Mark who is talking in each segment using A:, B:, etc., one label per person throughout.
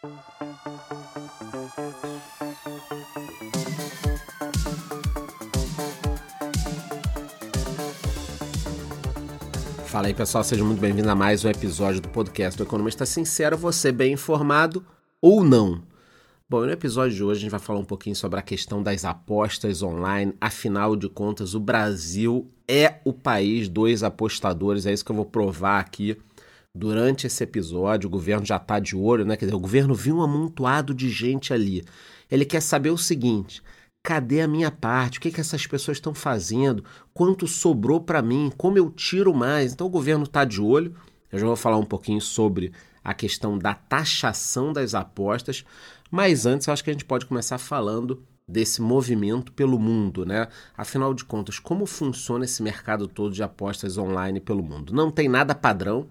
A: Fala aí pessoal, seja muito bem-vindo a mais um episódio do podcast do Economista Sincero, você bem informado ou não. Bom, no episódio de hoje a gente vai falar um pouquinho sobre a questão das apostas online. Afinal de contas, o Brasil é o país dos apostadores, é isso que eu vou provar aqui durante esse episódio. O governo já está de olho, né? Quer dizer, o governo viu um amontoado de gente ali. Ele quer saber o seguinte: Cadê a minha parte? O que, que essas pessoas estão fazendo? Quanto sobrou para mim? Como eu tiro mais? Então o governo está de olho. Eu já vou falar um pouquinho sobre a questão da taxação das apostas, mas antes eu acho que a gente pode começar falando desse movimento pelo mundo, né? Afinal de contas, como funciona esse mercado todo de apostas online pelo mundo? Não tem nada padrão.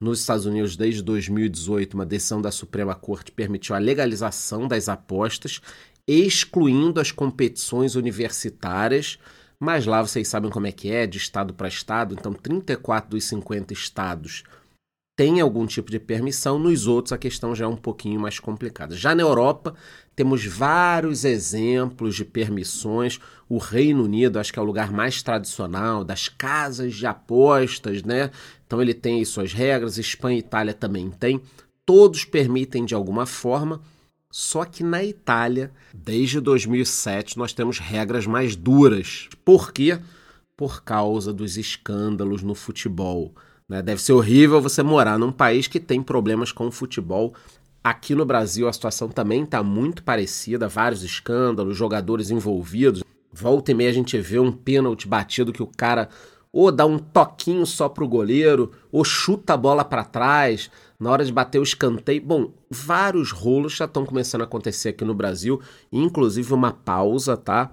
A: Nos Estados Unidos, desde 2018, uma decisão da Suprema Corte permitiu a legalização das apostas excluindo as competições universitárias, mas lá vocês sabem como é que é, de estado para estado, então 34 dos 50 estados têm algum tipo de permissão, nos outros a questão já é um pouquinho mais complicada. Já na Europa, temos vários exemplos de permissões. O Reino Unido, acho que é o lugar mais tradicional das casas de apostas, né? Então ele tem suas regras, Espanha e Itália também tem. Todos permitem de alguma forma. Só que na Itália, desde 2007, nós temos regras mais duras. Por quê? Por causa dos escândalos no futebol. Né? Deve ser horrível você morar num país que tem problemas com o futebol. Aqui no Brasil a situação também está muito parecida, vários escândalos, jogadores envolvidos. Volta e meia a gente vê um pênalti batido que o cara ou dá um toquinho só pro goleiro, ou chuta a bola para trás na hora de bater o escanteio. Bom, vários rolos já estão começando a acontecer aqui no Brasil, inclusive uma pausa, tá?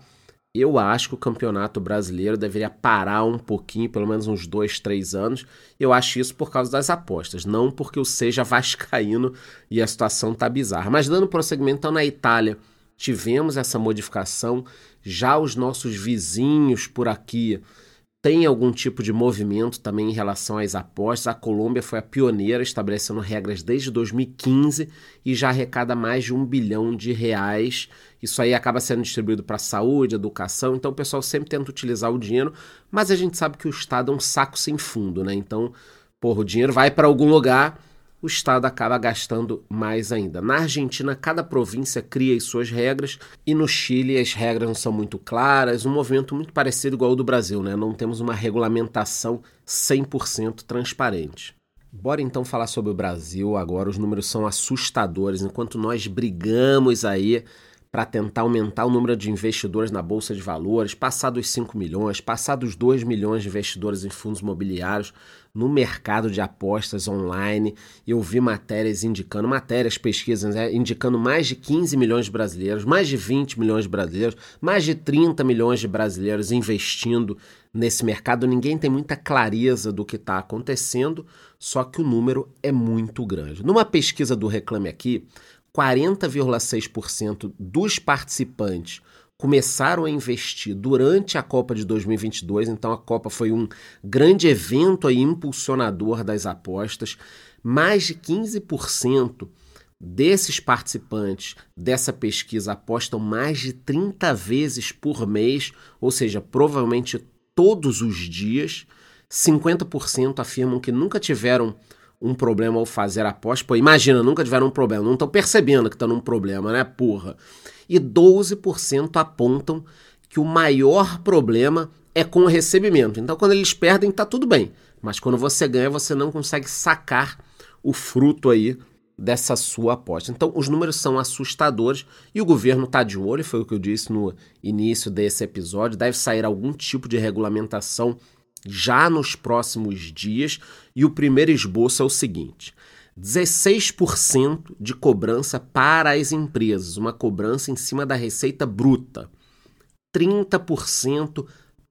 A: Eu acho que o campeonato brasileiro deveria parar um pouquinho, pelo menos uns dois, três anos. Eu acho isso por causa das apostas, não porque o seja vascaíno e a situação tá bizarra. Mas dando prosseguimento, então na Itália tivemos essa modificação, já os nossos vizinhos por aqui tem algum tipo de movimento também em relação às apostas. A Colômbia foi a pioneira estabelecendo regras desde 2015 e já arrecada mais de um bilhão de reais. Isso aí acaba sendo distribuído para saúde, educação. Então o pessoal sempre tenta utilizar o dinheiro, mas a gente sabe que o Estado é um saco sem fundo, né? Então, porra, o dinheiro vai para algum lugar o Estado acaba gastando mais ainda. Na Argentina, cada província cria as suas regras e no Chile as regras não são muito claras, um movimento muito parecido igual ao do Brasil, né? Não temos uma regulamentação 100% transparente. Bora então falar sobre o Brasil agora. Os números são assustadores. Enquanto nós brigamos aí para tentar aumentar o número de investidores na bolsa de valores, passar dos 5 milhões, passar dos 2 milhões de investidores em fundos imobiliários no mercado de apostas online. Eu vi matérias indicando, matérias, pesquisas, né, indicando mais de 15 milhões de brasileiros, mais de 20 milhões de brasileiros, mais de 30 milhões de brasileiros investindo nesse mercado. Ninguém tem muita clareza do que está acontecendo, só que o número é muito grande. Numa pesquisa do Reclame Aqui, 40,6% dos participantes começaram a investir durante a Copa de 2022, então a Copa foi um grande evento aí impulsionador das apostas. Mais de 15% desses participantes dessa pesquisa apostam mais de 30 vezes por mês, ou seja, provavelmente todos os dias. 50% afirmam que nunca tiveram um problema ao fazer a. Pô, imagina, nunca tiveram um problema, não estão percebendo que estão num problema, né, porra? E 12% apontam que o maior problema é com o recebimento. Então, quando eles perdem, tá tudo bem. Mas quando você ganha, você não consegue sacar o fruto aí dessa sua aposta. Então, os números são assustadores e o governo está de olho, foi o que eu disse no início desse episódio. Deve sair algum tipo de regulamentação já nos próximos dias, e o primeiro esboço é o seguinte: 16% de cobrança para as empresas, uma cobrança em cima da receita bruta. 30%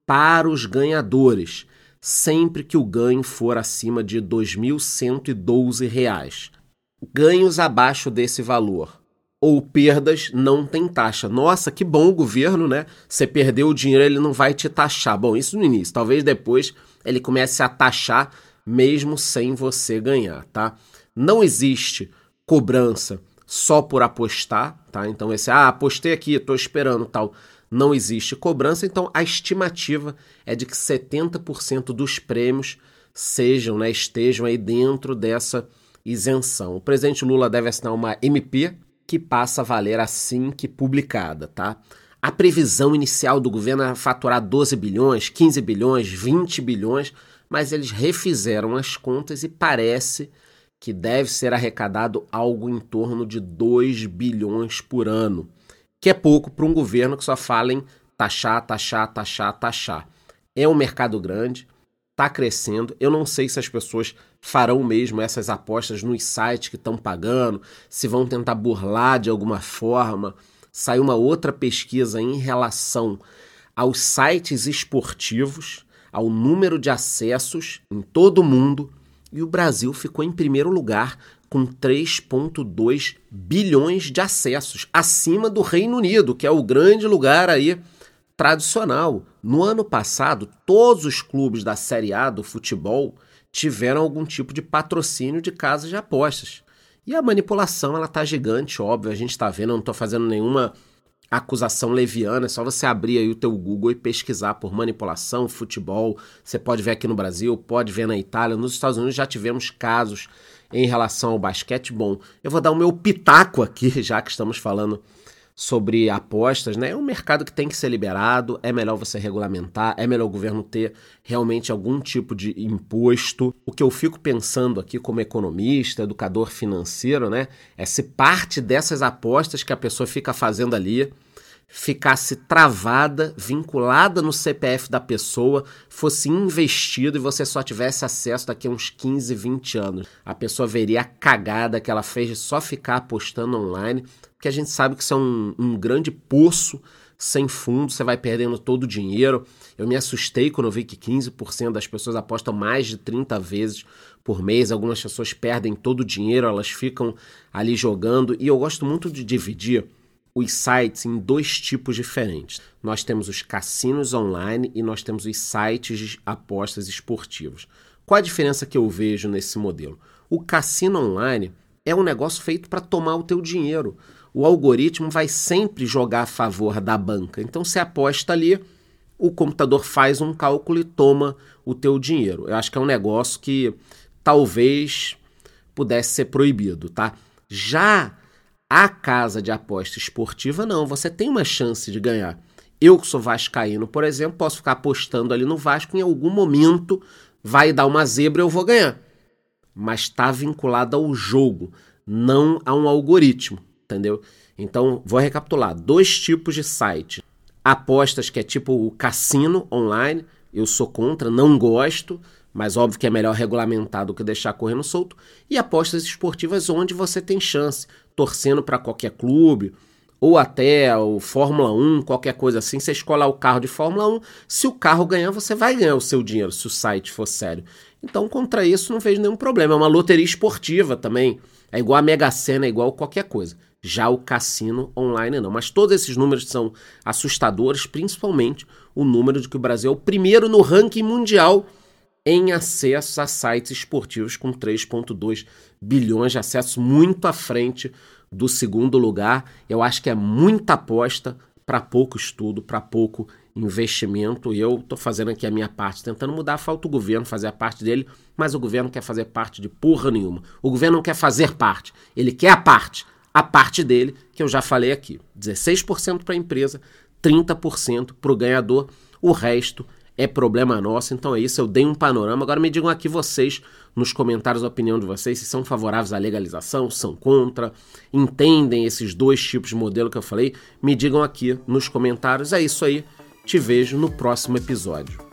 A: para os ganhadores, sempre que o ganho for acima de R$ 2.112. Ganhos abaixo desse valor ou perdas não tem taxa. Nossa, que bom o governo, né? Você perdeu o dinheiro, ele não vai te taxar. Bom, isso no início. Talvez depois ele comece a taxar mesmo sem você ganhar, tá? Não existe cobrança só por apostar, tá? Então esse, ah, apostei aqui, estou esperando tal. Não existe cobrança, então a estimativa é de que 70% dos prêmios sejam, né, estejam aí dentro dessa isenção. O presidente Lula deve assinar uma MP que passa a valer assim que publicada, tá? A previsão inicial do governo era faturar 12 bilhões, 15 bilhões, 20 bilhões, mas eles refizeram as contas e parece que deve ser arrecadado algo em torno de 2 bilhões por ano, que é pouco para um governo que só fala em taxar, taxar, taxar, taxar. É um mercado grande, está crescendo. Eu não sei se as pessoas farão mesmo essas apostas nos sites que estão pagando, se vão tentar burlar de alguma forma. Saiu uma outra pesquisa em relação aos sites esportivos, ao número de acessos em todo o mundo e o Brasil ficou em primeiro lugar com 3,2 bilhões de acessos, acima do Reino Unido, que é o grande lugar aí tradicional. No ano passado, todos os clubes da Série A do futebol tiveram algum tipo de patrocínio de casas de apostas. E a manipulação ela tá gigante, óbvio, a gente está vendo, não estou fazendo nenhuma acusação leviana, é só você abrir aí o teu Google e pesquisar por manipulação, futebol. Você pode ver aqui no Brasil, pode ver na Itália, nos Estados Unidos já tivemos casos em relação ao basquete. Bom, eu vou dar o meu pitaco aqui, já que estamos falando sobre apostas, né? É um mercado que tem que ser liberado, é melhor você regulamentar, é melhor o governo ter realmente algum tipo de imposto. O que eu fico pensando aqui como economista, educador financeiro, né, é se parte dessas apostas que a pessoa fica fazendo ali ficasse travada, vinculada no CPF da pessoa, fosse investido e você só tivesse acesso daqui a uns 15, 20 anos. A pessoa veria a cagada que ela fez de só ficar apostando online, porque a gente sabe que isso é um, um grande poço sem fundo, você vai perdendo todo o dinheiro. Eu me assustei quando eu vi que 15% das pessoas apostam mais de 30 vezes por mês. Algumas pessoas perdem todo o dinheiro, elas ficam ali jogando. E eu gosto muito de dividir os sites em dois tipos diferentes. Nós temos os cassinos online e nós temos os sites de apostas esportivas. Qual a diferença que eu vejo nesse modelo? O cassino online é um negócio feito para tomar o teu dinheiro. O algoritmo vai sempre jogar a favor da banca. Então você aposta ali, o computador faz um cálculo e toma o teu dinheiro. Eu acho que é um negócio que talvez pudesse ser proibido, tá? Já a casa de aposta esportiva, não, você tem uma chance de ganhar. Eu que sou vascaíno, por exemplo, posso ficar apostando ali no Vasco, em algum momento vai dar uma zebra e eu vou ganhar. Mas está vinculado ao jogo, não a um algoritmo, entendeu? Então, vou recapitular. Dois tipos de site. Apostas, que é tipo o cassino online, eu sou contra, não gosto mas óbvio que é melhor regulamentar do que deixar correndo solto, e apostas esportivas onde você tem chance, torcendo para qualquer clube, ou até o Fórmula 1, qualquer coisa assim, você escolhe o carro de Fórmula 1, se o carro ganhar, você vai ganhar o seu dinheiro, se o site for sério. Então, contra isso, não vejo nenhum problema. É uma loteria esportiva também. É igual a Mega Sena, é igual qualquer coisa. Já o cassino online não. Mas todos esses números são assustadores, principalmente o número de que o Brasil é o primeiro no ranking mundial em acesso a sites esportivos com 3,2 bilhões de acessos, muito à frente do segundo lugar. Eu acho que é muita aposta para pouco estudo, para pouco investimento. E eu estou fazendo aqui a minha parte, tentando mudar. Falta o governo fazer a parte dele, mas o governo quer fazer parte de porra nenhuma. O governo não quer fazer parte, ele quer a parte. A parte dele, que eu já falei aqui: 16% para a empresa, 30% para o ganhador, o resto é problema nosso. Então é isso, eu dei um panorama. Agora me digam aqui vocês, nos comentários, a opinião de vocês, se são favoráveis à legalização, são contra, entendem esses dois tipos de modelo que eu falei. Me digam aqui nos comentários. É isso aí, te vejo no próximo episódio.